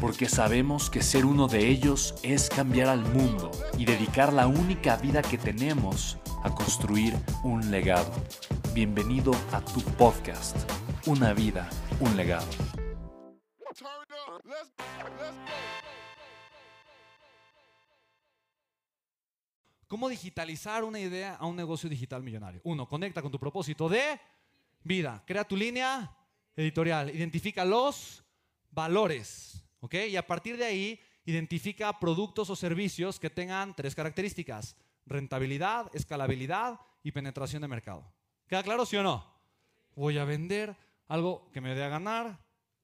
porque sabemos que ser uno de ellos es cambiar al mundo y dedicar la única vida que tenemos a construir un legado. Bienvenido a tu podcast, Una vida, un legado. ¿Cómo digitalizar una idea a un negocio digital millonario? Uno, conecta con tu propósito de vida. Crea tu línea editorial. Identifica los valores. Y a partir de ahí, identifica productos o servicios que tengan tres características. Rentabilidad, escalabilidad y penetración de mercado. ¿Queda claro, sí o no? Voy a vender algo que me dé a ganar,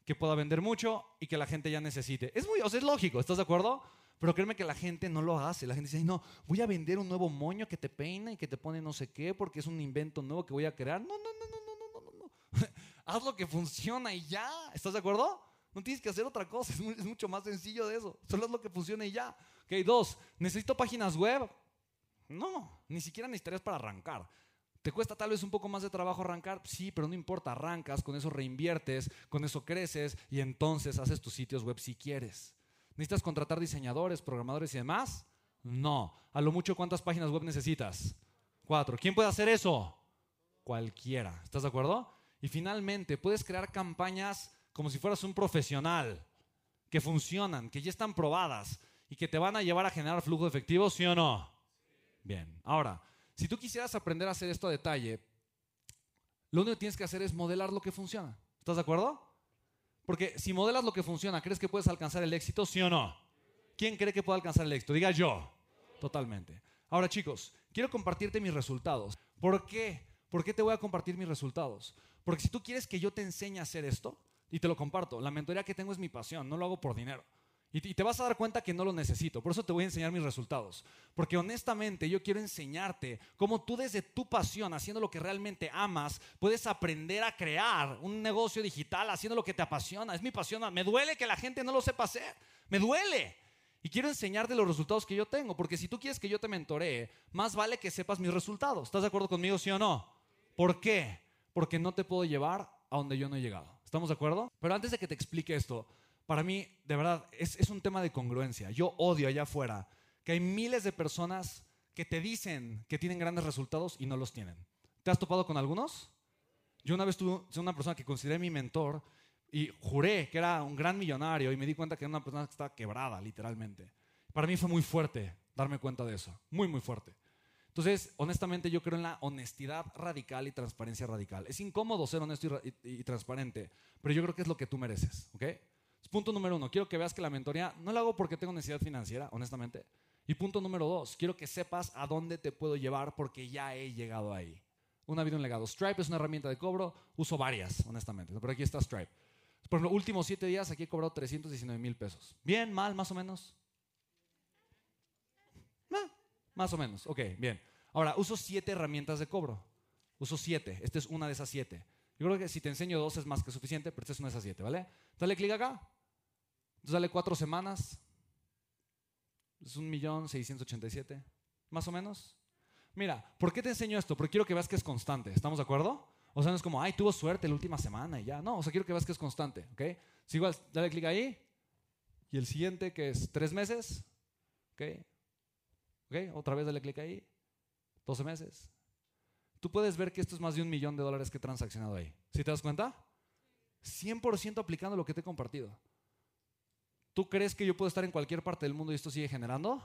que pueda vender mucho y que la gente ya necesite. Es muy, o sea, es lógico, ¿estás de acuerdo? Pero créeme que la gente no lo hace. La gente dice, no, voy a vender un nuevo moño que te peina y que te pone no sé qué porque es un invento nuevo que voy a crear. No, no, no, no, no, no, no, no. Haz lo que funciona y ya. ¿Estás de acuerdo? No tienes que hacer otra cosa, es, mucho más sencillo de eso. Solo es lo que funciona y ya. Ok, dos, ¿necesito páginas web? No, ni siquiera necesitarías para arrancar. ¿Te cuesta tal vez un poco más de trabajo arrancar? Sí, pero no importa, arrancas, con eso reinviertes, con eso creces y entonces haces tus sitios web si quieres. ¿Necesitas contratar diseñadores, programadores y demás? No. A lo mucho, ¿cuántas páginas web necesitas? Cuatro. ¿Quién puede hacer eso? Cualquiera. ¿Estás de acuerdo? Y finalmente, puedes crear campañas como si fueras un profesional, que funcionan, que ya están probadas y que te van a llevar a generar flujo de efectivo, ¿sí o no? Bien, ahora, si tú quisieras aprender a hacer esto a detalle, lo único que tienes que hacer es modelar lo que funciona. ¿Estás de acuerdo? Porque si modelas lo que funciona, ¿crees que puedes alcanzar el éxito, sí o no? ¿Quién cree que puede alcanzar el éxito? Diga yo. Totalmente. Ahora chicos, quiero compartirte mis resultados. ¿Por qué? ¿Por qué te voy a compartir mis resultados? Porque si tú quieres que yo te enseñe a hacer esto, y te lo comparto. La mentoría que tengo es mi pasión, no lo hago por dinero. Y te vas a dar cuenta que no lo necesito. Por eso te voy a enseñar mis resultados. Porque honestamente yo quiero enseñarte cómo tú desde tu pasión, haciendo lo que realmente amas, puedes aprender a crear un negocio digital haciendo lo que te apasiona. Es mi pasión. Me duele que la gente no lo sepa hacer. Me duele. Y quiero enseñarte los resultados que yo tengo. Porque si tú quieres que yo te mentoree, más vale que sepas mis resultados. ¿Estás de acuerdo conmigo, sí o no? ¿Por qué? Porque no te puedo llevar a donde yo no he llegado. ¿Estamos de acuerdo? Pero antes de que te explique esto, para mí, de verdad, es, un tema de congruencia. Yo odio allá afuera que hay miles de personas que te dicen que tienen grandes resultados y no los tienen. ¿Te has topado con algunos? Yo una vez tuve una persona que consideré mi mentor y juré que era un gran millonario y me di cuenta que era una persona que estaba quebrada, literalmente. Para mí fue muy fuerte darme cuenta de eso, muy, muy fuerte. Entonces, honestamente, yo creo en la honestidad radical y transparencia radical. Es incómodo ser honesto y, transparente, pero yo creo que es lo que tú mereces, ¿ok? Punto número uno, quiero que veas que la mentoría no la hago porque tengo necesidad financiera, honestamente. Y punto número dos, quiero que sepas a dónde te puedo llevar porque ya he llegado ahí. Una vida, un legado. Stripe es una herramienta de cobro, uso varias, honestamente. Pero aquí está Stripe. Por los últimos siete días aquí he cobrado 319 mil pesos. Bien, mal, más o menos. Más o menos, ok, bien. Ahora, uso siete herramientas de cobro. Uso siete. Esta es una de esas siete. Yo creo que si te enseño dos es más que suficiente, pero esta es una de esas siete, ¿vale? Dale clic acá. Entonces dale cuatro semanas. Es un millón seiscientos ochenta y siete. Más o menos. Mira, ¿por qué te enseño esto? Porque quiero que veas que es constante. ¿Estamos de acuerdo? O sea, no es como, ay, tuvo suerte la última semana y ya. No, o sea, quiero que veas que es constante, ¿ok? Si igual, dale clic ahí. Y el siguiente, que es tres meses. ¿Ok? ¿Ok? Otra vez dale clic ahí. 12 meses. Tú puedes ver que esto es más de un millón de dólares que he transaccionado ahí. ¿Sí te das cuenta? 100% aplicando lo que te he compartido. ¿Tú crees que yo puedo estar en cualquier parte del mundo y esto sigue generando?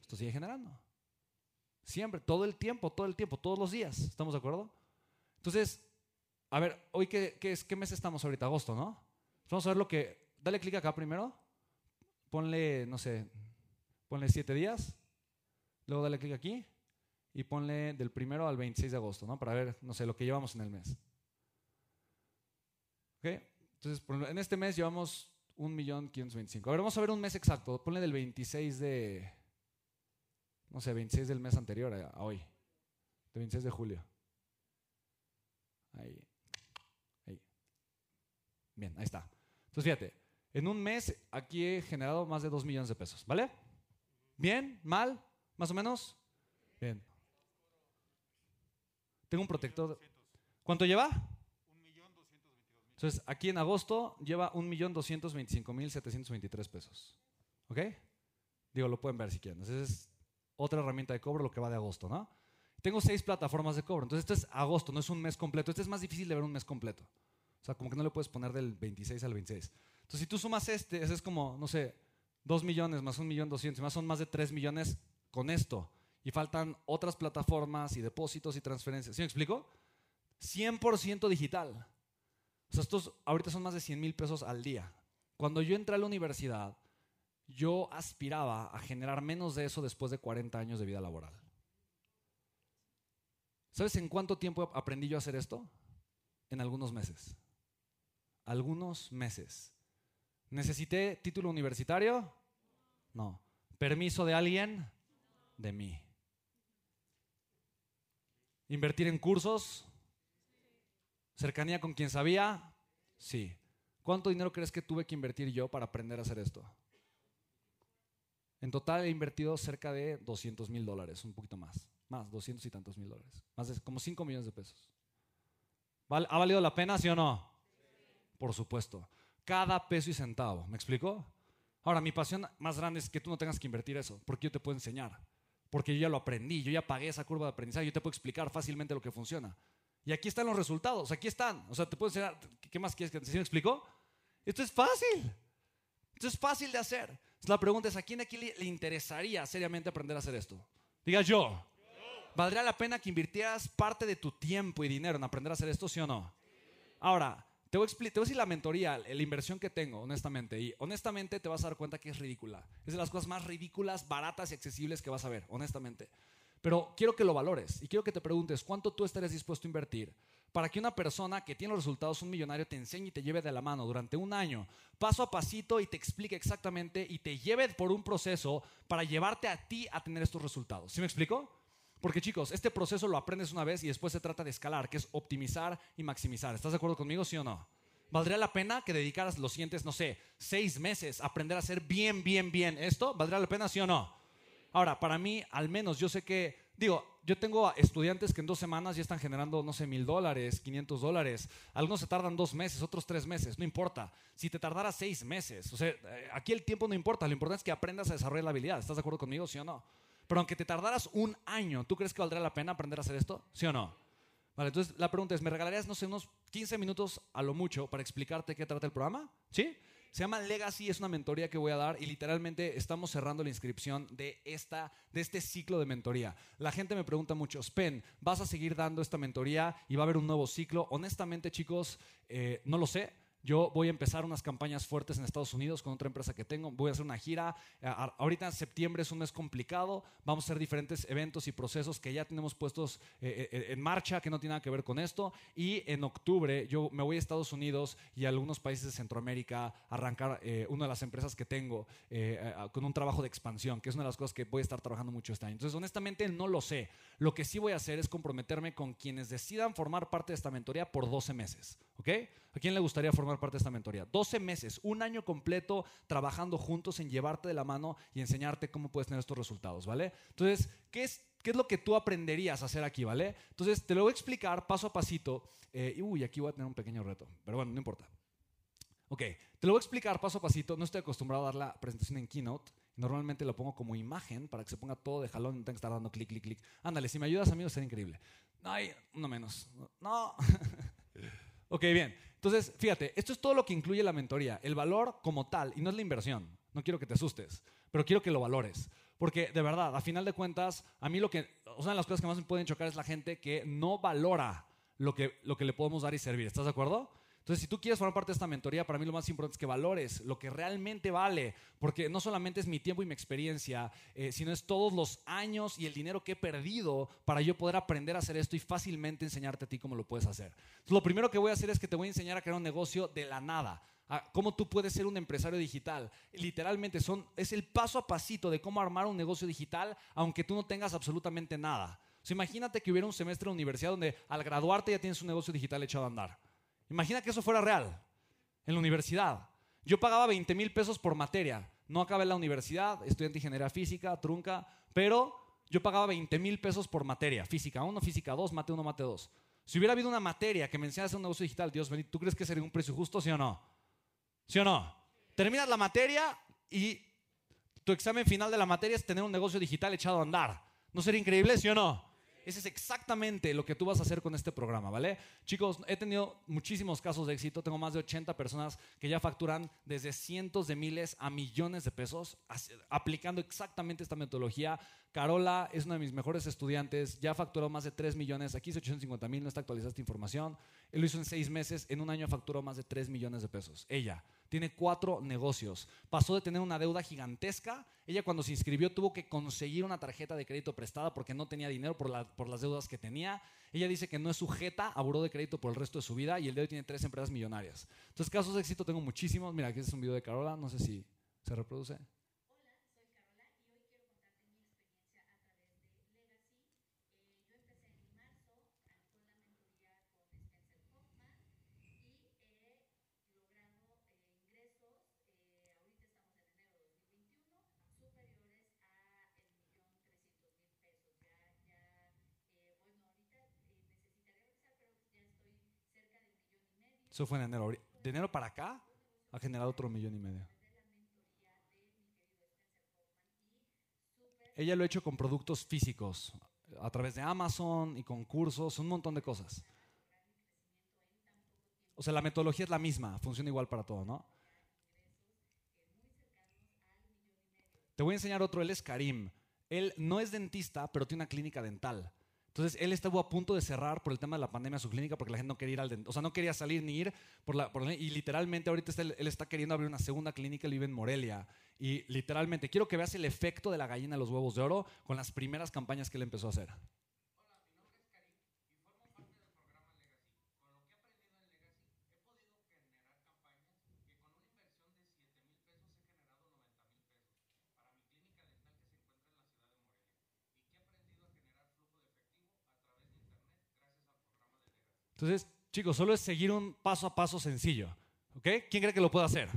Esto sigue generando. Siempre, todo el tiempo, todo el tiempo, todos los días. ¿Estamos de acuerdo? Entonces, a ver, hoy qué, es, qué mes estamos ahorita, agosto, ¿no? Vamos a ver lo que... Dale clic acá primero. Ponle, no sé, ponle siete días. Luego dale clic aquí y ponle del primero al 26 de agosto, ¿no? Para ver, no sé, lo que llevamos en el mes. ¿Ok? Entonces, en este mes llevamos 1.525.000. A ver, vamos a ver un mes exacto. Ponle del 26 de, no sé, 26 del mes anterior a, hoy. Del 26 de julio. Ahí. Ahí. Bien, ahí está. Entonces, fíjate, en un mes aquí he generado más de 2 millones de pesos, ¿vale? ¿Bien? ¿Mal? ¿Más o menos? Bien. Tengo un protector. ¿Cuánto lleva? Entonces, aquí en agosto lleva 1.225.723 pesos. ¿Ok? Digo, lo pueden ver si quieren. Entonces, es otra herramienta de cobro lo que va de agosto, ¿no? Tengo seis plataformas de cobro. Entonces, esto es agosto, no es un mes completo. Este es más difícil de ver un mes completo. O sea, como que no le puedes poner del 26 al 26. Entonces, si tú sumas este, ese es como, no sé, 2 millones más 1 millón 200, más son más de 3 millones con esto. Y faltan otras plataformas y depósitos y transferencias. ¿Sí me explico? 100% digital. O sea, estos ahorita son más de 100 mil pesos al día. Cuando yo entré a la universidad, yo aspiraba a generar menos de eso después de 40 años de vida laboral. ¿Sabes en cuánto tiempo aprendí yo a hacer esto? En algunos meses. Algunos meses. ¿Necesité título universitario? No. ¿Permiso de alguien? De mí. ¿Invertir en cursos? ¿Cercanía con quien sabía? Sí. ¿Cuánto dinero crees que tuve que invertir yo para aprender a hacer esto? En total he invertido cerca de 200 mil dólares, un poquito más. Más, 200 y tantos mil dólares. Más de como 5 millones de pesos. ¿Ha valido la pena, sí o no? Por supuesto. Cada peso y centavo. ¿Me explico? Ahora, mi pasión más grande es que tú no tengas que invertir eso, porque yo te puedo enseñar. Porque yo ya lo aprendí, yo ya pagué esa curva de aprendizaje, yo te puedo explicar fácilmente lo que funciona. Y aquí están los resultados, aquí están. O sea, te puedo enseñar, ¿qué más quieres que te ¿Sí me explico? Esto es fácil. Esto es fácil de hacer. la pregunta es, ¿a quién aquí le, interesaría seriamente aprender a hacer esto? Diga yo. ¿Valdría la pena que invirtieras parte de tu tiempo y dinero en aprender a hacer esto, sí o no? Ahora, te voy, a te voy a decir la mentoría, la inversión que tengo, honestamente. Y honestamente te vas a dar cuenta que es ridícula. Es de las cosas más ridículas, baratas y accesibles que vas a ver, honestamente. Pero quiero que lo valores y quiero que te preguntes cuánto tú estarías dispuesto a invertir para que una persona que tiene los resultados, un millonario, te enseñe y te lleve de la mano durante un año, paso a pasito y te explique exactamente y te lleve por un proceso para llevarte a ti a tener estos resultados. ¿Sí me explico? Porque chicos, este proceso lo aprendes una vez y después se trata de escalar, que es optimizar y maximizar. ¿Estás de acuerdo conmigo, sí o no? ¿Valdría la pena que dedicaras los siguientes, no sé, seis meses a aprender a hacer bien, bien, bien esto? ¿Valdría la pena, sí o no? Ahora, para mí, al menos, yo sé que, digo, yo tengo estudiantes que en dos semanas ya están generando, no sé, mil dólares, 500 dólares. Algunos se tardan dos meses, otros tres meses, no importa. Si te tardara seis meses, o sea, eh, aquí el tiempo no importa, lo importante es que aprendas a desarrollar la habilidad. ¿Estás de acuerdo conmigo, sí o no? Pero aunque te tardaras un año, ¿tú crees que valdría la pena aprender a hacer esto? ¿Sí o no? Vale, entonces la pregunta es, ¿me regalarías, no sé, unos 15 minutos a lo mucho para explicarte qué trata el programa? ¿Sí? Se llama Legacy, es una mentoría que voy a dar y literalmente estamos cerrando la inscripción de, esta, de este ciclo de mentoría. La gente me pregunta mucho, Spen, ¿vas a seguir dando esta mentoría y va a haber un nuevo ciclo? Honestamente, chicos, eh, no lo sé yo voy a empezar unas campañas fuertes en Estados Unidos con otra empresa que tengo. Voy a hacer una gira. Ahorita en septiembre es un mes complicado. Vamos a hacer diferentes eventos y procesos que ya tenemos puestos eh, eh, en marcha que no tienen nada que ver con esto. Y en octubre yo me voy a Estados Unidos y a algunos países de Centroamérica a arrancar eh, una de las empresas que tengo con un trabajo de expansión, que es una de las cosas que voy a estar trabajando mucho este año. Entonces, honestamente, no lo sé. Lo que sí voy a hacer es comprometerme con quienes decidan formar parte de esta mentoría por 12 meses. ¿Ok? ¿A quién le gustaría formar parte de esta mentoría? 12 meses, un año completo trabajando juntos en llevarte de la mano y enseñarte cómo puedes tener estos resultados, ¿vale? Entonces, ¿qué es, qué es lo que tú aprenderías a hacer aquí, ¿vale? Entonces, te lo voy a explicar paso a pasito. Eh, uy, aquí voy a tener un pequeño reto, pero bueno, no importa. Ok, te lo voy a explicar paso a pasito. No estoy acostumbrado a dar la presentación en Keynote. Normalmente lo pongo como imagen para que se ponga todo de jalón y no tenga que estar dando clic, clic, clic. Ándale, si me ayudas, amigos, sería increíble. Ay, no menos. No. ok, bien. Entonces, fíjate, esto es todo lo que incluye la mentoría, el valor como tal, y no es la inversión. No quiero que te asustes, pero quiero que lo valores. Porque de verdad, a final de cuentas, a mí lo que, una de las cosas que más me pueden chocar es la gente que no valora lo que, lo que le podemos dar y servir. ¿Estás de acuerdo? Entonces, si tú quieres formar parte de esta mentoría, para mí lo más importante es que valores lo que realmente vale, porque no solamente es mi tiempo y mi experiencia, eh, sino es todos los años y el dinero que he perdido para yo poder aprender a hacer esto y fácilmente enseñarte a ti cómo lo puedes hacer. Entonces, lo primero que voy a hacer es que te voy a enseñar a crear un negocio de la nada. A cómo tú puedes ser un empresario digital. Literalmente son, es el paso a pasito de cómo armar un negocio digital aunque tú no tengas absolutamente nada. imagínate que hubiera un semestre de universidad donde al graduarte ya tienes un negocio digital echado a andar. Imagina que eso fuera real en la universidad. Yo pagaba 20 mil pesos por materia. No acabé en la universidad, estudiante de ingeniería física, trunca, pero yo pagaba 20 mil pesos por materia. Física 1, física 2, mate 1, mate 2. Si hubiera habido una materia que me hacer un negocio digital, Dios bendito, ¿tú crees que sería un precio justo, sí o no? ¿Sí o no? Terminas la materia y tu examen final de la materia es tener un negocio digital echado a andar. ¿No sería increíble, sí o no? Ese es exactamente lo que tú vas a hacer con este programa, ¿vale? Chicos, he tenido muchísimos casos de éxito. Tengo más de 80 personas que ya facturan desde cientos de miles a millones de pesos aplicando exactamente esta metodología. Carola es una de mis mejores estudiantes, ya facturó más de 3 millones. Aquí es 850 mil, no está actualizada esta información. Él lo hizo en 6 meses, en un año facturó más de 3 millones de pesos. Ella tiene cuatro negocios. Pasó de tener una deuda gigantesca. Ella cuando se inscribió tuvo que conseguir una tarjeta de crédito prestada porque no tenía dinero por, las deudas que tenía. Ella dice que no es sujeta a buró de crédito por el resto de su vida y el de hoy tiene tres empresas millonarias. Entonces casos de éxito tengo muchísimos. Mira, aquí es un video de Carola, no sé si se reproduce. Eso fue en enero. De enero para acá ha generado otro millón y medio. Ella lo ha hecho con productos físicos, a través de Amazon y con cursos, un montón de cosas. O sea, la metodología es la misma, funciona igual para todo, ¿no? Te voy a enseñar otro, él es Karim. Él no es dentista, pero tiene una clínica dental. Entonces él estuvo a punto de cerrar por el tema de la pandemia su clínica porque la gente no quería ir al o sea, no quería salir ni ir por la, y literalmente ahorita él, está queriendo abrir una segunda clínica, él vive en Morelia y literalmente quiero que veas el efecto de la gallina de los huevos de oro con las primeras campañas que él empezó a hacer. Entonces, chicos, solo es seguir un paso a paso sencillo. ¿Ok? ¿Quién cree que lo puede hacer?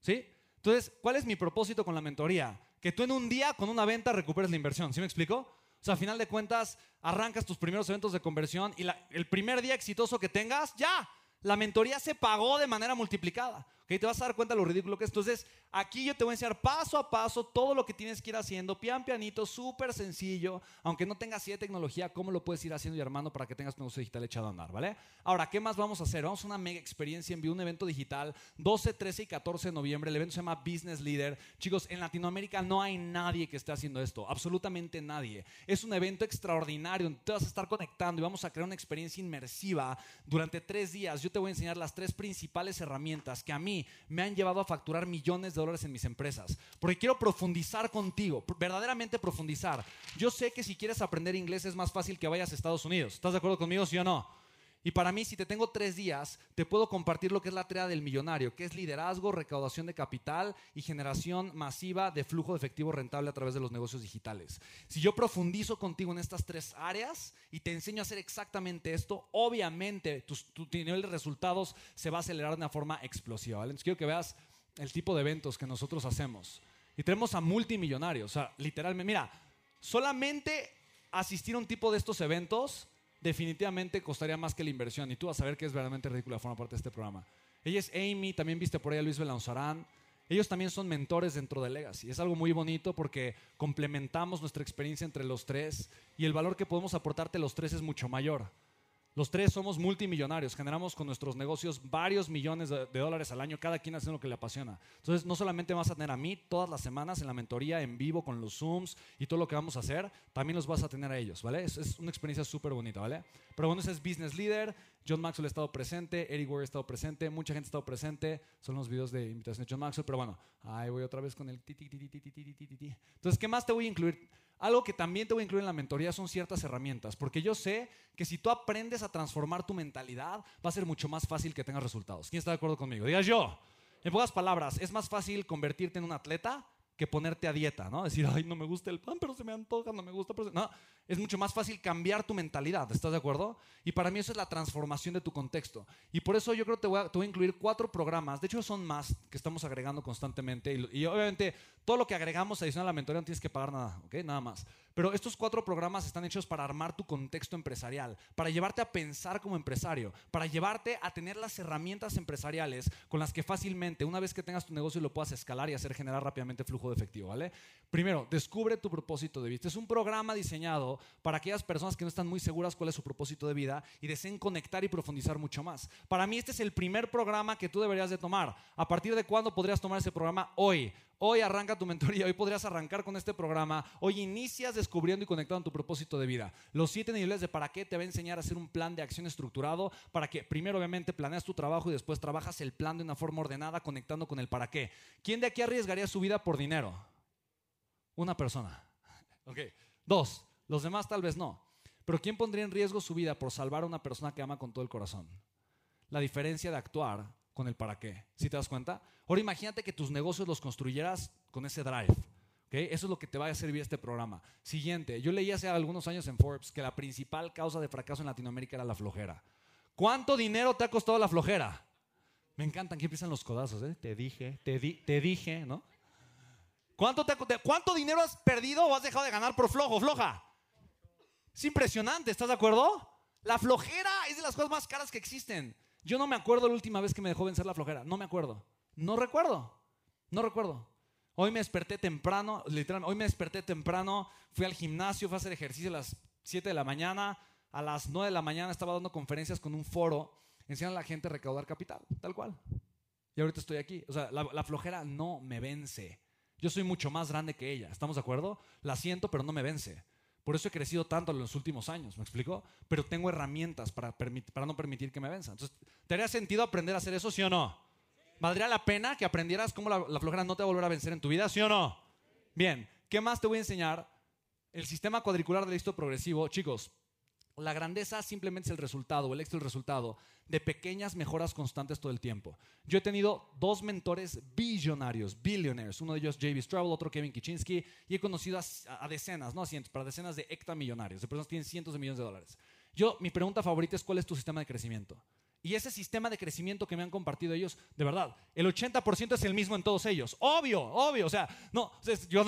¿Sí? Entonces, ¿cuál es mi propósito con la mentoría? Que tú en un día con una venta recuperes la inversión. ¿Sí me explico? O sea, a final de cuentas, arrancas tus primeros eventos de conversión y el primer día exitoso que tengas, ya, la mentoría se pagó de manera multiplicada. ¿Okay? Te vas a dar cuenta de lo ridículo que es. Entonces, aquí yo te voy a enseñar paso a paso todo lo que tienes que ir haciendo, pian pianito, súper sencillo, aunque no tengas así de tecnología, cómo lo puedes ir haciendo y armando para que tengas tu negocio digital echado a andar, ¿vale? Ahora, ¿qué más vamos a hacer? Vamos a una mega experiencia en vivo, un evento digital, 12, 13 y 14 de noviembre. El evento se llama Business Leader. Chicos, en Latinoamérica no hay nadie que esté haciendo esto, absolutamente nadie. Es un evento extraordinario, donde te vas a estar conectando y vamos a crear una experiencia inmersiva durante tres días. Yo te voy a enseñar las tres principales herramientas que a mí me han llevado a facturar millones de dólares en mis empresas. Porque quiero profundizar contigo, verdaderamente profundizar. Yo sé que si quieres aprender inglés es más fácil que vayas a Estados Unidos. ¿Estás de acuerdo conmigo, sí o no? Y para mí, si te tengo tres días, te puedo compartir lo que es la tarea del millonario, que es liderazgo, recaudación de capital y generación masiva de flujo de efectivo rentable a través de los negocios digitales. Si yo profundizo contigo en estas tres áreas y te enseño a hacer exactamente esto, obviamente tu, nivel de resultados se va a acelerar de una forma explosiva. Entonces quiero que veas el tipo de eventos que nosotros hacemos. Y tenemos a multimillonarios, o sea, literalmente, mira, solamente asistir a un tipo de estos eventos definitivamente costaría más que la inversión. Y tú vas a ver que es verdaderamente ridícula formar parte de este programa. Ella es Amy, también viste por ahí a Luis Belanzarán. Ellos también son mentores dentro de Legacy. Es algo muy bonito porque complementamos nuestra experiencia entre los tres y el valor que podemos aportarte los tres es mucho mayor. Los tres somos multimillonarios, generamos con nuestros negocios varios millones de, dólares al año, cada quien haciendo lo que le apasiona. Entonces, no solamente vas a tener a mí todas las semanas en la mentoría, en vivo, con los Zooms y todo lo que vamos a hacer, también los vas a tener a ellos, ¿vale? Es, es una experiencia súper bonita, ¿vale? Pero bueno, ese es Business Leader, John Maxwell ha estado presente, Eric Ware ha estado presente, mucha gente ha estado presente, son los videos de invitación de John Maxwell, pero bueno, ahí voy otra vez con el ti, ti, ti, ti, ti, ti, ti. Entonces, ¿qué más te voy a incluir? Algo que también te voy a incluir en la mentoría son ciertas herramientas, porque yo sé que si tú aprendes a transformar tu mentalidad, va a ser mucho más fácil que tengas resultados. ¿Quién está de acuerdo conmigo? Digas yo. En pocas palabras, es más fácil convertirte en un atleta que ponerte a dieta, ¿no? Decir, ay, no me gusta el pan, pero se me antoja, no me gusta. Pero No, es mucho más fácil cambiar tu mentalidad, ¿estás de acuerdo? Y para mí eso es la transformación de tu contexto. Y por eso yo creo que te voy a, te voy a incluir cuatro programas, de hecho son más que estamos agregando constantemente. Y, y obviamente todo lo que agregamos adicional a la mentoría no tienes que pagar nada, ¿ok? Nada más. Pero estos cuatro programas están hechos para armar tu contexto empresarial, para llevarte a pensar como empresario, para llevarte a tener las herramientas empresariales con las que fácilmente, una vez que tengas tu negocio, lo puedas escalar y hacer generar rápidamente flujo de efectivo, ¿vale? Primero, descubre tu propósito de vida. Es un programa diseñado para aquellas personas que no están muy seguras cuál es su propósito de vida y deseen conectar y profundizar mucho más. Para mí este es el primer programa que tú deberías de tomar. ¿A partir de cuándo podrías tomar ese programa? Hoy. Hoy arranca tu mentoría, hoy podrías arrancar con este programa, hoy inicias descubriendo y conectando tu propósito de vida. Los siete niveles de para qué te va a enseñar a hacer un plan de acción estructurado para que primero obviamente planeas tu trabajo y después trabajas el plan de una forma ordenada conectando con el para qué. ¿Quién de aquí arriesgaría su vida por dinero? Una persona. Ok. Dos. Los demás tal vez no. Pero ¿quién pondría en riesgo su vida por salvar a una persona que ama con todo el corazón? La diferencia de actuar con el para qué. ¿Sí te das cuenta? Ahora imagínate que tus negocios los construyeras con ese drive. ¿okay? Eso es lo que te va a servir este programa. Siguiente, yo leí hace algunos años en Forbes que la principal causa de fracaso en Latinoamérica era la flojera. ¿Cuánto dinero te ha costado la flojera? Me encantan que empiezan los codazos, ¿eh? Te dije, te, te dije, ¿no? ¿Cuánto, ¿Cuánto dinero has perdido o has dejado de ganar por flojo, floja? Es impresionante, ¿estás de acuerdo? La flojera es de las cosas más caras que existen. Yo no me acuerdo la última vez que me dejó vencer la flojera. No me acuerdo. No recuerdo. No recuerdo. Hoy me desperté temprano, literalmente, hoy me desperté temprano, fui al gimnasio, fui a hacer ejercicio a las 7 de la mañana, a las 9 de la mañana estaba dando conferencias con un foro, enseñando a la gente a recaudar capital, tal cual. Y ahorita estoy aquí. O sea, la, la, flojera no me vence. Yo soy mucho más grande que ella, ¿estamos de acuerdo? La siento, pero no me vence. Por eso he crecido tanto en los últimos años, ¿me explico? Pero tengo herramientas para, para no permitir que me venza. Entonces, ¿te haría sentido aprender a hacer eso, sí o no? ¿Valdría la pena que aprendieras cómo la, la flojera no te va a volver a vencer en tu vida, sí o no? Bien, ¿qué más te voy a enseñar? El sistema cuadricular del éxito progresivo, chicos, la grandeza simplemente es el resultado, el éxito es el resultado de pequeñas mejoras constantes todo el tiempo. Yo he tenido dos mentores billonarios, billionaires, uno de ellos J.B. Straubel, otro Kevin Kichinsky, y he conocido a, decenas, no a cientos, para decenas de hectamillonarios, de personas que tienen cientos de millones de dólares. Yo, mi pregunta favorita es cuál es tu sistema de crecimiento. Y ese sistema de crecimiento que me han compartido ellos, de verdad, el 80% es el mismo en todos ellos. Obvio, obvio. O sea, no, yo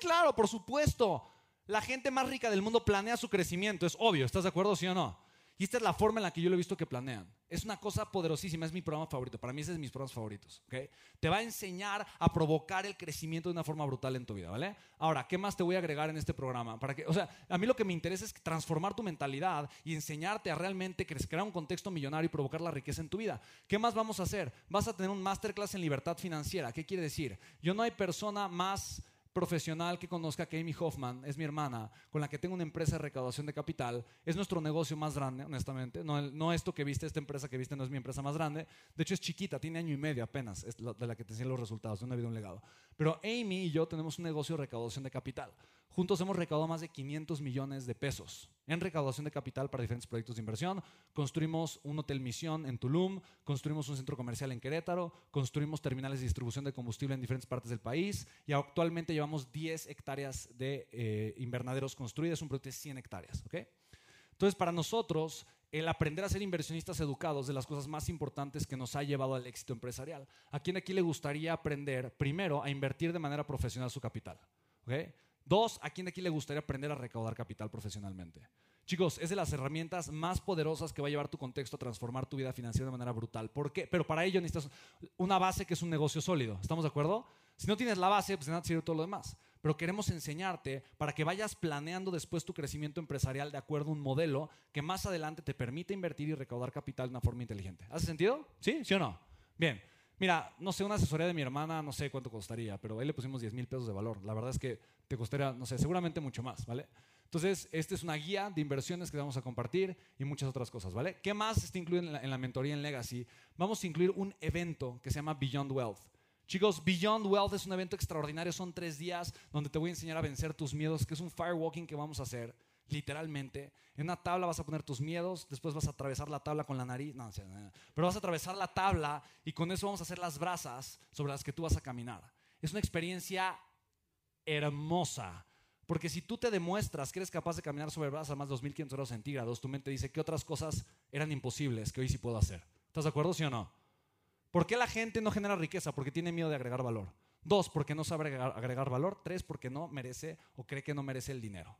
claro, por supuesto. La gente más rica del mundo planea su crecimiento, es obvio, ¿estás de acuerdo, sí o no? Y esta es la forma en la que yo lo he visto que planean. Es una cosa poderosísima, es mi programa favorito. Para mí ese es mis programas favoritos. ¿okay? Te va a enseñar a provocar el crecimiento de una forma brutal en tu vida, ¿vale? Ahora, ¿qué más te voy a agregar en este programa? Para que, o sea, a mí lo que me interesa es transformar tu mentalidad y enseñarte a realmente crear un contexto millonario y provocar la riqueza en tu vida. ¿Qué más vamos a hacer? Vas a tener un masterclass en libertad financiera. ¿Qué quiere decir? Yo no hay persona más profesional que conozca que Amy Hoffman es mi hermana, con la que tengo una empresa de recaudación de capital. Es nuestro negocio más grande, honestamente. No, no esto que viste, esta empresa que viste no es mi empresa más grande. De hecho, es chiquita, tiene año y medio apenas, es de la que te enseñan los resultados, de una vida, un legado. Pero Amy y yo tenemos un negocio de recaudación de capital. Juntos hemos recaudado más de 500 millones de pesos en recaudación de capital para diferentes proyectos de inversión. Construimos un hotel misión en Tulum, construimos un centro comercial en Querétaro, construimos terminales de distribución de combustible en diferentes partes del país y actualmente llevamos 10 hectáreas de eh, invernaderos construidas, un proyecto de 100 hectáreas. Entonces, para nosotros, el aprender a ser inversionistas educados de las cosas más importantes que nos ha llevado al éxito empresarial. ¿A quién aquí le gustaría aprender primero a invertir de manera profesional su capital? ¿Okay? Dos, ¿a quién de aquí le gustaría aprender a recaudar capital profesionalmente? Chicos, es de las herramientas más poderosas que va a llevar tu contexto a transformar tu vida financiera de manera brutal. ¿Por qué? Pero para ello necesitas una base que es un negocio sólido. ¿Estamos de acuerdo? Si no tienes la base, pues nada te sirve todo lo demás. pero queremos enseñarte para que vayas planeando después tu crecimiento empresarial de acuerdo a un modelo que más adelante te permite invertir y recaudar capital de una forma inteligente. ¿Hace sentido? ¿Sí? ¿Sí o no? Bien. Mira, no sé, una asesoría de mi hermana, no sé cuánto costaría, pero ahí le pusimos 10 mil pesos de valor. La verdad es que te costaría, no sé, seguramente mucho más, ¿vale? Entonces, esta es una guía de inversiones que vamos a compartir y muchas otras cosas, ¿vale? ¿Qué más está incluido en la, en la mentoría en Legacy? Vamos a incluir un evento que se llama Beyond Wealth. Chicos, Beyond Wealth es un evento extraordinario, son tres días donde te voy a enseñar a vencer tus miedos, que es un firewalking que vamos a hacer literalmente. En una tabla vas a poner tus miedos, después vas a atravesar la tabla con la nariz, no, pero vas a atravesar la tabla y con eso vamos a hacer las brasas sobre las que tú vas a caminar. Es una experiencia hermosa. Porque si tú te demuestras que eres capaz de caminar sobre brasas a más de 2500 grados centígrados, tu mente dice que otras cosas eran imposibles que hoy sí puedo hacer. ¿Estás de acuerdo, sí o no? ¿Por qué la gente no genera riqueza? Porque tiene miedo de agregar valor. Dos, porque no sabe agregar valor. Tres, porque no merece o cree que no merece el dinero.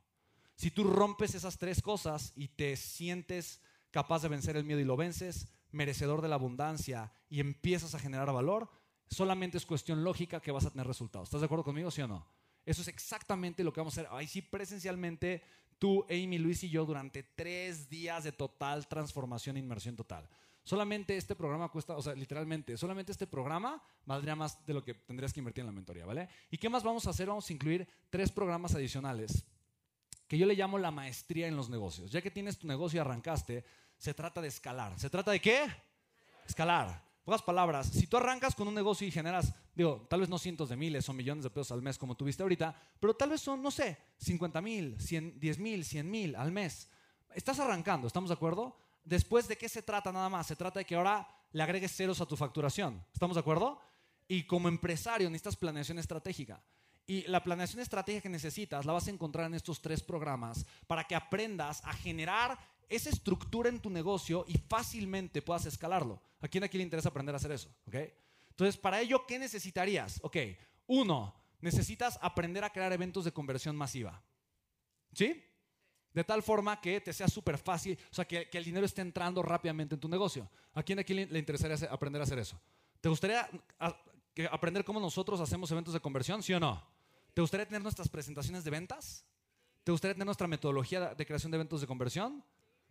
Si tú rompes esas tres cosas y te sientes capaz de vencer el miedo y lo vences, merecedor de la abundancia y empiezas a generar valor, solamente es cuestión lógica que vas a tener resultados. ¿Estás de acuerdo conmigo, sí o no? Eso es exactamente lo que vamos a hacer. Ahí sí, presencialmente, tú, Amy, Luis y yo, durante tres días de total transformación e inmersión total. Solamente este programa cuesta, o sea, literalmente, solamente este programa valdría más de lo que tendrías que invertir en la mentoría, ¿vale? ¿Y qué más vamos a hacer? Vamos a incluir tres programas adicionales que yo le llamo la maestría en los negocios. Ya que tienes tu negocio y arrancaste, se trata de escalar. ¿Se trata de qué? Escalar. Pocas palabras, si tú arrancas con un negocio y generas, digo, tal vez no cientos de miles o millones de pesos al mes como tuviste ahorita, pero tal vez son, no sé, 50 mil, 10 mil, 100 mil al mes. Estás arrancando, ¿estamos de acuerdo? Después, ¿de qué se trata nada más? Se trata de que ahora le agregues ceros a tu facturación. ¿Estamos de acuerdo? Y como empresario necesitas planeación estratégica. Y la planeación estratégica que necesitas la vas a encontrar en estos tres programas para que aprendas a generar esa estructura en tu negocio y fácilmente puedas escalarlo. ¿A quién aquí le interesa aprender a hacer eso? ¿Okay? Entonces, para ello, ¿qué necesitarías? Ok, uno, necesitas aprender a crear eventos de conversión masiva. ¿Sí? De tal forma que te sea súper fácil, o sea, que, el dinero esté entrando rápidamente en tu negocio. ¿A quién aquí le, interesaría aprender a hacer eso? ¿Te gustaría aprender cómo nosotros hacemos eventos de conversión? ¿Sí o no? ¿Te gustaría tener nuestras presentaciones de ventas? ¿Te gustaría tener nuestra metodología de creación de eventos de conversión?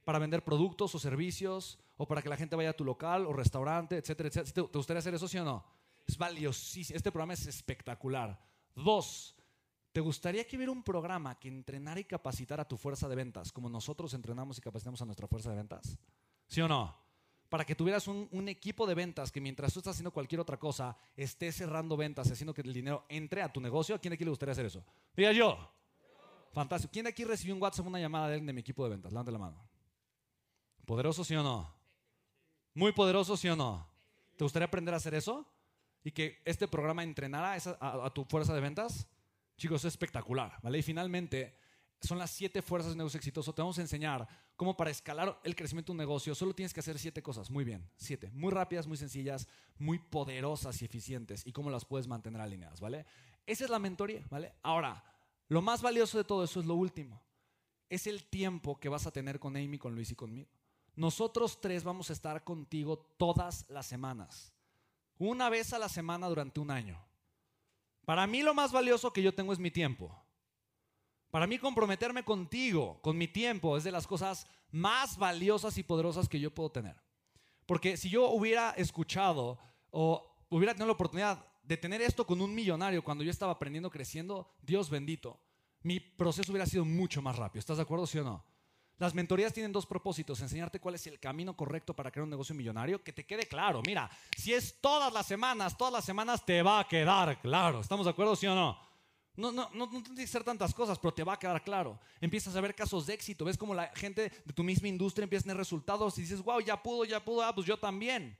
Para vender productos o servicios, o para que la gente vaya a tu local o restaurante, etcétera, etcétera. ¿Te gustaría hacer eso, sí o no? Es valiosísimo. Este programa es espectacular. Dos, ¿te gustaría que hubiera un programa que entrenara y capacitara a tu fuerza de ventas, como nosotros entrenamos y capacitamos a nuestra fuerza de ventas? ¿Sí o no? para que tuvieras un, equipo de ventas que mientras tú estás haciendo cualquier otra cosa, esté cerrando ventas, haciendo que el dinero entre a tu negocio. ¿A quién aquí le gustaría hacer eso? Diga yo. Fantástico. ¿Quién de aquí recibió un WhatsApp, una llamada de alguien de mi equipo de ventas? Levante la mano. ¿Poderoso, sí o no? ¿Muy poderoso, sí o no? ¿Te gustaría aprender a hacer eso? ¿Y que este programa entrenara a, a tu fuerza de ventas? Chicos, es espectacular, ¿vale? Y finalmente, son las siete fuerzas de un negocio exitoso. Te vamos a enseñar cómo para escalar el crecimiento de un negocio solo tienes que hacer siete cosas. Muy bien, siete. Muy rápidas, muy sencillas, muy poderosas y eficientes. Y cómo las puedes mantener alineadas, ¿vale? Esa es la mentoría, ¿vale? Ahora, lo más valioso de todo eso es lo último. Es el tiempo que vas a tener con Amy, con Luis y conmigo. Nosotros tres vamos a estar contigo todas las semanas. Una vez a la semana durante un año. Para mí lo más valioso que yo tengo es mi tiempo. Para mí comprometerme contigo, con mi tiempo, es de las cosas más valiosas y poderosas que yo puedo tener. Porque si yo hubiera escuchado o hubiera tenido la oportunidad de tener esto con un millonario cuando yo estaba aprendiendo, creciendo, Dios bendito, mi proceso hubiera sido mucho más rápido. ¿Estás de acuerdo, sí o no? Las mentorías tienen dos propósitos, enseñarte cuál es el camino correcto para crear un negocio millonario, que te quede claro. Mira, si es todas las semanas, todas las semanas te va a quedar claro. ¿Estamos de acuerdo, sí o no? No, no, no, no tiene que ser tantas cosas, pero te va a quedar claro. Empiezas a ver casos de éxito, ves como la gente de tu misma industria empieza a tener resultados y dices, wow, ya pudo, ya pudo, ah, pues yo también.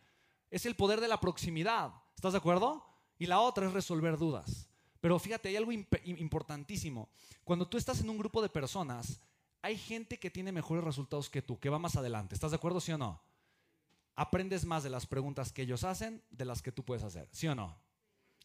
Es el poder de la proximidad. ¿Estás de acuerdo? Y la otra es resolver dudas. Pero fíjate, hay algo importantísimo. Cuando tú estás en un grupo de personas, hay gente que tiene mejores resultados que tú, que va más adelante. ¿Estás de acuerdo, sí o no? Aprendes más de las preguntas que ellos hacen de las que tú puedes hacer, ¿sí o no?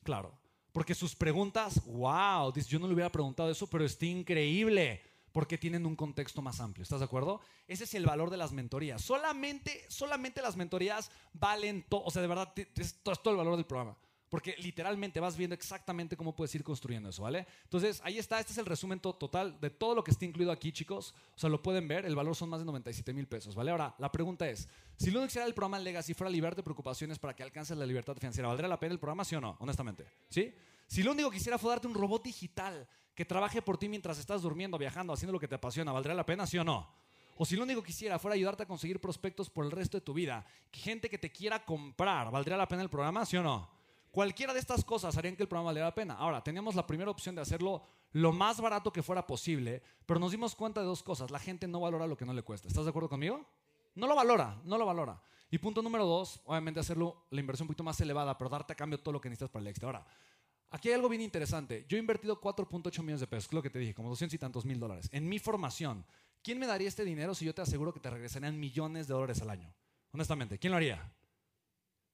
Claro. Porque sus preguntas, wow, yo no le hubiera preguntado eso, pero está increíble. Porque tienen un contexto más amplio. ¿Estás de acuerdo? Ese es el valor de las mentorías. Solamente, solamente las mentorías valen todo. O sea, de verdad, es todo el valor del programa. Porque literalmente vas viendo exactamente cómo puedes ir construyendo eso, ¿vale? Entonces, ahí está, este es el resumen total de todo lo que está incluido aquí, chicos. O sea, lo pueden ver, el valor son más de 97 mil pesos, ¿vale? Ahora, la pregunta es, si lo que era el programa Legacy fuera liberarte de preocupaciones para que alcances la libertad financiera, ¿valdría la pena el programa, sí o no? Honestamente, ¿sí? Si lo único que quisiera fue darte un robot digital que trabaje por ti mientras estás durmiendo, viajando, haciendo lo que te apasiona, ¿valdría la pena, sí o no? O si lo único que quisiera fuera ayudarte a conseguir prospectos por el resto de tu vida, gente que te quiera comprar, ¿valdría la pena el programa, sí o no? Cualquiera de estas cosas harían que el programa valiera la pena. Ahora, teníamos la primera opción de hacerlo lo más barato que fuera posible, pero nos dimos cuenta de dos cosas. La gente no valora lo que no le cuesta. ¿Estás de acuerdo conmigo? No lo valora, no lo valora. Y punto número dos, obviamente hacerlo la inversión un poquito más elevada, pero darte a cambio todo lo que necesitas para el éxito. Ahora, aquí hay algo bien interesante. Yo he invertido 4.8 millones de pesos, es lo que te dije, como 200 y tantos mil dólares, en mi formación. ¿Quién me daría este dinero si yo te aseguro que te regresarían millones de dólares al año? Honestamente, ¿quién lo haría?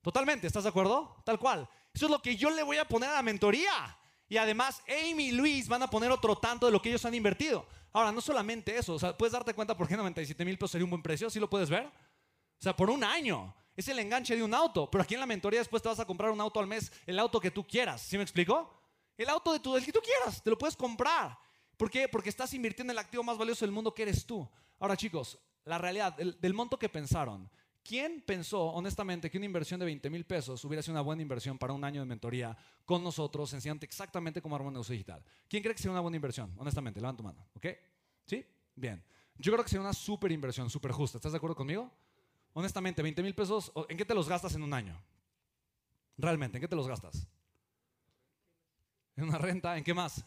Totalmente, ¿estás de acuerdo? Tal cual. Eso es lo que yo le voy a poner a la mentoría. Y además, Amy y Luis van a poner otro tanto de lo que ellos han invertido. Ahora, no solamente eso, o sea, puedes darte cuenta por qué 97 mil pesos sería un buen precio, ¿sí lo puedes ver? O sea, por un año. Es el enganche de un auto, pero aquí en la mentoría después te vas a comprar un auto al mes, el auto que tú quieras, ¿sí me explico? El auto de tu, el que tú quieras, te lo puedes comprar. ¿Por qué? Porque estás invirtiendo en el activo más valioso del mundo que eres tú. Ahora, chicos, la realidad, del monto que pensaron, ¿Quién pensó honestamente que una inversión de 20 mil pesos hubiera sido una buena inversión para un año de mentoría con nosotros, enseñándote exactamente cómo armar un negocio digital? ¿Quién cree que sería una buena inversión? Honestamente, levanta tu mano, ¿ok? ¿Sí? Bien. Yo creo que sería una súper inversión, súper justa. ¿Estás de acuerdo conmigo? Honestamente, 20 mil pesos, ¿en qué te los gastas en un año? Realmente, ¿en qué te los gastas? ¿En una renta? ¿En qué más?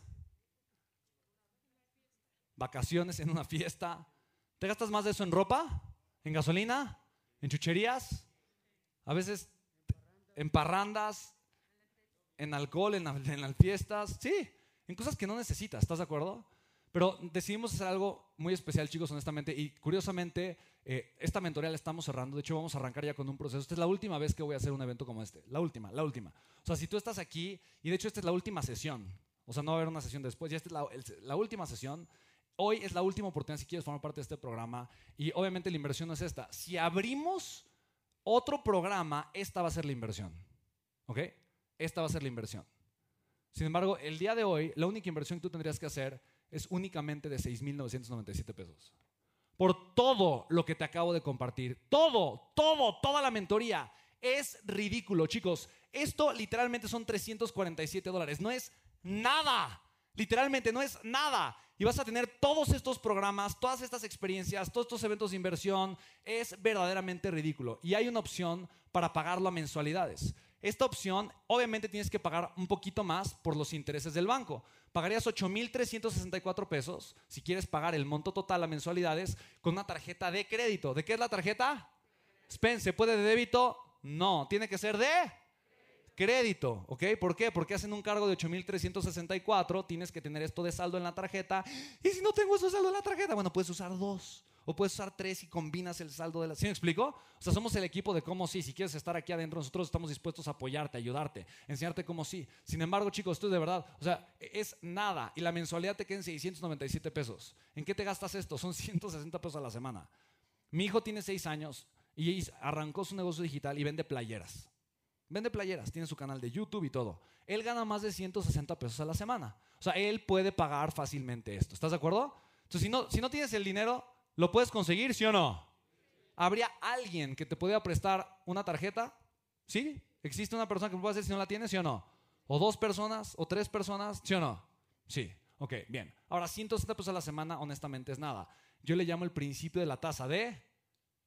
Vacaciones, en una fiesta. ¿Te gastas más de eso en ropa? ¿En gasolina? En chucherías, a veces en parrandas, en alcohol, en, las fiestas, sí, en cosas que no necesitas, ¿estás de acuerdo? Pero decidimos hacer algo muy especial, chicos, honestamente, y curiosamente, eh, esta mentoría la estamos cerrando, de hecho vamos a arrancar ya con un proceso. Esta es la última vez que voy a hacer un evento como este, la última, la última. O sea, si tú estás aquí, y de hecho esta es la última sesión, o sea, no va a haber una sesión después, ya esta es la última sesión, hoy es la última oportunidad si quieres formar parte de este programa y obviamente la inversión no es esta. Si abrimos otro programa, esta va a ser la inversión. ¿Ok? Esta va a ser la inversión. Sin embargo, el día de hoy, la única inversión que tú tendrías que hacer es únicamente de 6.997 pesos. Por todo lo que te acabo de compartir. Todo, todo, toda la mentoría. Es ridículo, chicos. Esto literalmente son 347 dólares. No es nada. Literalmente no es nada y vas a tener todos estos programas, todas estas experiencias, todos estos eventos de inversión. Es verdaderamente ridículo. Y hay una opción para pagarlo a mensualidades. Esta opción, obviamente tienes que pagar un poquito más por los intereses del banco. Pagarías 8.364 pesos si quieres pagar el monto total a mensualidades con una tarjeta de crédito. ¿De qué es la tarjeta? Spence, ¿puede de débito? No, tiene que ser de crédito, ¿ok? ¿Por qué? Porque hacen un cargo de 8.364, tienes que tener esto de saldo en la tarjeta. Y si no tengo eso de saldo en la tarjeta, bueno, puedes usar dos. O puedes usar tres y combinas el saldo de la... ¿Sí me explico? O sea, somos el equipo de cómo sí. Si quieres estar aquí adentro, nosotros estamos dispuestos a apoyarte, ayudarte, enseñarte cómo sí. Sin embargo, chicos, esto es de verdad. O sea, es nada. Y la mensualidad te queda en 697 pesos. ¿En qué te gastas esto? Son 160 pesos a la semana. Mi hijo tiene 6 años y arrancó su negocio digital y vende playeras. Vende playeras, tiene su canal de YouTube y todo. Él gana más de 160 pesos a la semana. O sea, él puede pagar fácilmente esto. ¿Estás de acuerdo? Entonces, si no, si no tienes el dinero, ¿lo puedes conseguir, sí o no? ¿Habría alguien que te pudiera prestar una tarjeta? ¿Sí? ¿Existe una persona que lo puede hacer si no la tienes, sí o no? ¿O dos personas? ¿O tres personas? ¿Sí o no? Sí. Ok, bien. Ahora, 160 pesos a la semana, honestamente, es nada. Yo le llamo el principio de la tasa de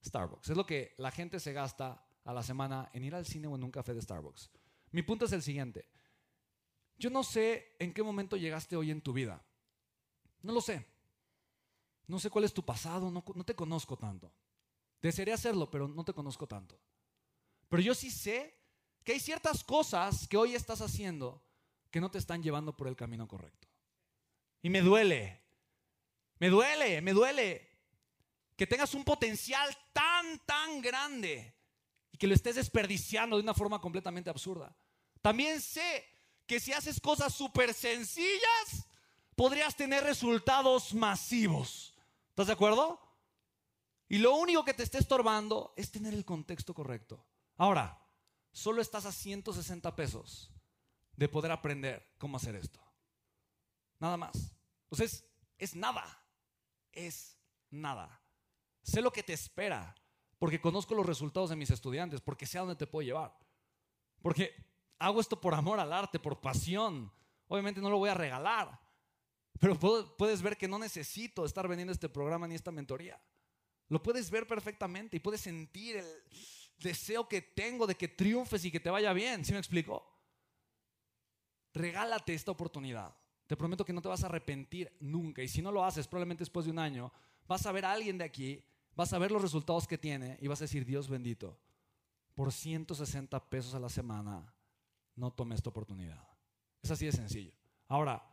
Starbucks. Es lo que la gente se gasta a la semana en ir al cine o en un café de Starbucks. Mi punto es el siguiente. Yo no sé en qué momento llegaste hoy en tu vida. No lo sé. No sé cuál es tu pasado, no, te conozco tanto. Desearía hacerlo, pero no te conozco tanto. Pero yo sí sé que hay ciertas cosas que hoy estás haciendo que no te están llevando por el camino correcto. Y me duele, me duele, me duele que tengas un potencial tan, tan grande que lo estés desperdiciando de una forma completamente absurda. También sé que si haces cosas súper sencillas, podrías tener resultados masivos. ¿Estás de acuerdo? Y lo único que te está estorbando es tener el contexto correcto. Ahora, solo estás a 160 pesos de poder aprender cómo hacer esto. Nada más. O sea, es, es nada. Es nada. Sé lo que te espera, porque conozco los resultados de mis estudiantes, porque sé a dónde te puedo llevar. Porque hago esto por amor al arte, por pasión. Obviamente no lo voy a regalar, pero puedes ver que no necesito estar vendiendo este programa ni esta mentoría. Lo puedes ver perfectamente y puedes sentir el deseo que tengo de que triunfes y que te vaya bien. ¿Sí me explico? Regálate esta oportunidad. Te prometo que no te vas a arrepentir nunca. Y si no lo haces, probablemente después de un año, vas a ver a alguien de aquí, vas a ver los resultados que tiene y vas a decir, Dios bendito, por 160 pesos a la semana, no tome esta oportunidad. Es así de sencillo. Ahora,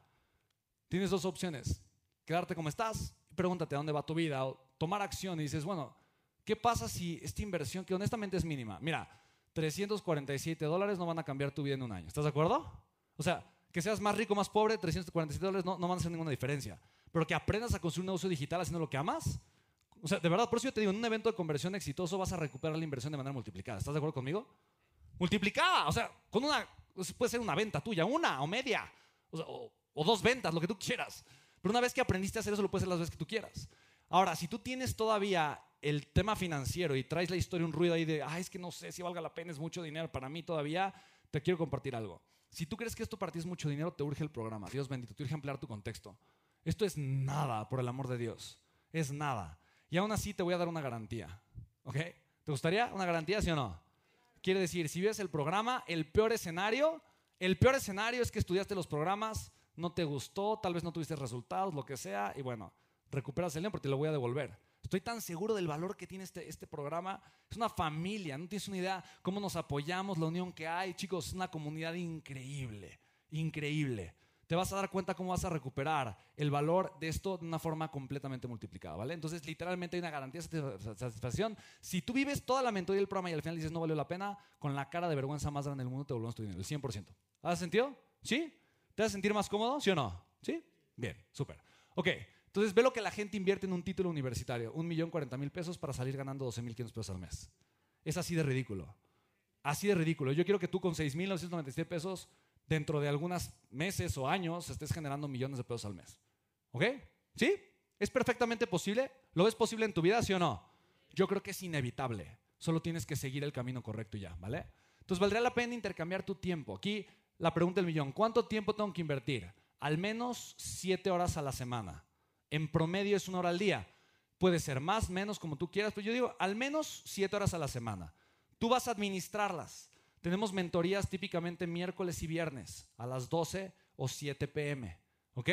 tienes dos opciones. Quedarte como estás y pregúntate a dónde va tu vida o tomar acción y dices, bueno, ¿qué pasa si esta inversión, que honestamente es mínima, mira, 347 dólares no van a cambiar tu vida en un año. ¿Estás de acuerdo? O sea, que seas más rico, más pobre, 347 dólares no, no van a hacer ninguna diferencia. Pero que aprendas a construir un negocio digital haciendo lo que amas. O sea, de verdad, por eso yo te digo, en un evento de conversión exitoso vas a recuperar la inversión de manera multiplicada. ¿Estás de acuerdo conmigo? Multiplicada. O sea, con una, puede ser una venta tuya, una o media. O, o dos ventas, lo que tú quieras. Pero una vez que aprendiste a hacer eso, lo puedes hacer las veces que tú quieras. Ahora, si tú tienes todavía el tema financiero y traes la historia, un ruido ahí de, ay, es que no sé si valga la pena, es mucho dinero para mí todavía, te quiero compartir algo. Si tú crees que esto para ti es mucho dinero, te urge el programa. Dios bendito, te urge ampliar tu contexto. Esto es nada, por el amor de Dios. Es nada. Y aún así te voy a dar una garantía. ¿Ok? ¿Te gustaría una garantía, sí o no? Quiere decir, si ves el programa, el peor escenario, el peor escenario es que estudiaste los programas, no te gustó, tal vez no tuviste resultados, lo que sea, y bueno, recuperas el porque te lo voy a devolver. Estoy tan seguro del valor que tiene este, este programa. Es una familia, no tienes una idea cómo nos apoyamos, la unión que hay. Chicos, es una comunidad increíble, increíble. Te vas a dar cuenta cómo vas a recuperar el valor de esto de una forma completamente multiplicada, ¿vale? Entonces, literalmente hay una garantía de satisfacción. Si tú vives toda la mentoría del programa y al final dices no valió la pena, con la cara de vergüenza más grande del mundo te volvemos tu dinero, el 100%. ¿Has sentido? ¿Sí? ¿Te vas a sentir más cómodo? ¿Sí o no? ¿Sí? Bien, súper. Ok. Entonces ve lo que la gente invierte en un título universitario, un millón cuarenta mil pesos para salir ganando 12 mil pesos al mes. Es así de ridículo. Así de ridículo. Yo quiero que tú con 6 mil pesos, dentro de algunos meses o años, estés generando millones de pesos al mes. ¿Ok? ¿Sí? ¿Es perfectamente posible? ¿Lo ves posible en tu vida, sí o no? Yo creo que es inevitable. Solo tienes que seguir el camino correcto y ya, ¿vale? Entonces valdría la pena intercambiar tu tiempo. Aquí la pregunta del millón, ¿cuánto tiempo tengo que invertir? Al menos 7 horas a la semana. En promedio es una hora al día. Puede ser más, menos, como tú quieras, pero yo digo al menos siete horas a la semana. Tú vas a administrarlas. Tenemos mentorías típicamente miércoles y viernes a las 12 o 7 pm. ¿Ok?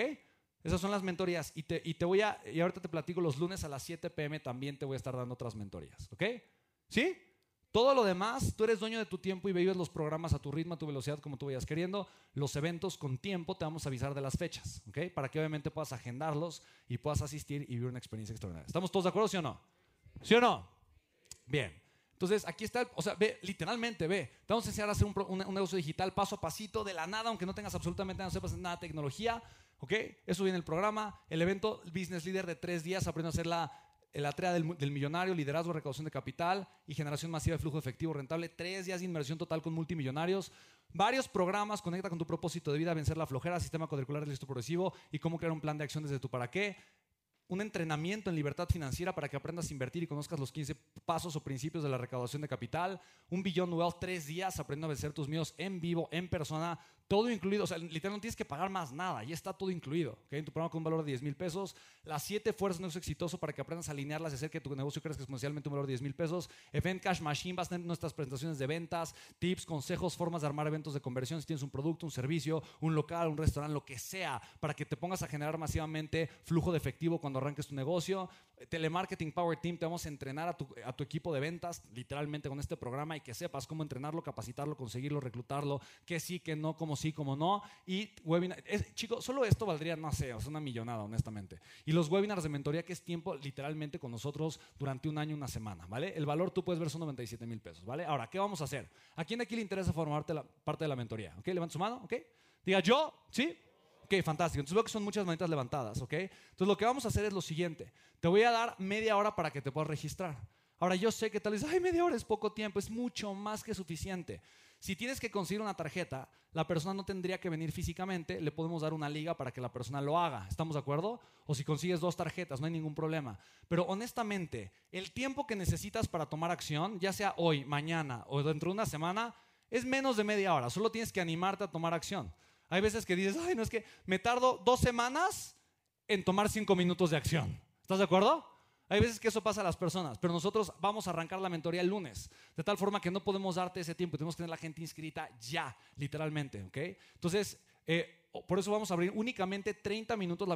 Esas son las mentorías. Y te, y te voy a, y ahorita te platico los lunes a las 7 pm también te voy a estar dando otras mentorías. ¿Ok? ¿Sí? Todo lo demás, tú eres dueño de tu tiempo y vives los programas a tu ritmo, a tu velocidad, como tú vayas queriendo. Los eventos con tiempo te vamos a avisar de las fechas, ¿ok? Para que obviamente puedas agendarlos y puedas asistir y vivir una experiencia extraordinaria. ¿Estamos todos de acuerdo, sí o no? ¿Sí o no? Bien. Entonces, aquí está, o sea, ve, literalmente, ve, te vamos a enseñar a hacer un, negocio digital paso a pasito, de la nada, aunque no tengas absolutamente nada, no sepas nada de tecnología, ¿ok? Eso viene el programa, el evento Business Leader de tres días, aprendiendo a hacer la la tarea del, millonario, liderazgo, recaudación de capital y generación masiva de flujo efectivo rentable. Tres días de inversión total con multimillonarios. Varios programas, conecta con tu propósito de vida, vencer la flojera, sistema cuadricular de listo progresivo y cómo crear un plan de acción desde tu para qué un entrenamiento en libertad financiera para que aprendas a invertir y conozcas los 15 pasos o principios de la recaudación de capital, un billón Wealth, tres días aprendiendo a vencer tus miedos en vivo, en persona, todo incluido, o sea, literalmente no tienes que pagar más nada, ya está todo incluido, ¿okay? En tu programa con un valor de 10 mil pesos, las siete fuerzas de negocio exitoso para que aprendas a alinearlas y hacer que tu negocio crezca exponencialmente un valor de 10 mil pesos, Event Cash Machine, vas a tener nuestras presentaciones de ventas, tips, consejos, formas de armar eventos de conversión, si tienes un producto, un servicio, un local, un restaurante, lo que sea, para que te pongas a generar masivamente flujo de efectivo cuando arranques tu negocio, Telemarketing Power Team, te vamos a entrenar a tu, equipo de ventas, literalmente con este programa, y que sepas cómo entrenarlo, capacitarlo, conseguirlo, reclutarlo, que sí, que no, como sí, como no. Y webinar, chicos, solo esto valdría, no sé, sea, una millonada, honestamente. Y los webinars de mentoría, que es tiempo literalmente con nosotros durante un año, una semana, ¿vale? El valor tú puedes ver son 97 mil pesos, ¿vale? Ahora, ¿qué vamos a hacer? ¿A quién de aquí le interesa formarte la parte de la mentoría? ¿Ok? Levanta su mano, ¿ok? Diga yo, ¿sí? Ok, fantástico. Entonces veo que son muchas manitas levantadas, ¿ok? Entonces lo que vamos a hacer es lo siguiente. Te voy a dar media hora para que te puedas registrar. Ahora yo sé que tal vez, ay, media hora es poco tiempo, es mucho más que suficiente. Si tienes que conseguir una tarjeta, la persona no tendría que venir físicamente, le podemos dar una liga para que la persona lo haga. ¿Estamos de acuerdo? O si consigues dos tarjetas, no hay ningún problema. Pero honestamente, el tiempo que necesitas para tomar acción, ya sea hoy, mañana o dentro de una semana, es menos de media hora. Solo tienes que animarte a tomar acción. Hay veces que dices, ay, no es que me tardo dos semanas en tomar cinco minutos de acción. ¿Estás de acuerdo? Hay veces que eso pasa a las personas, pero nosotros vamos a arrancar la mentoría el lunes, de tal forma que no podemos darte ese tiempo, tenemos que tener la gente inscrita ya, literalmente, ¿ok? Entonces, eh, por eso vamos a abrir únicamente 30 minutos la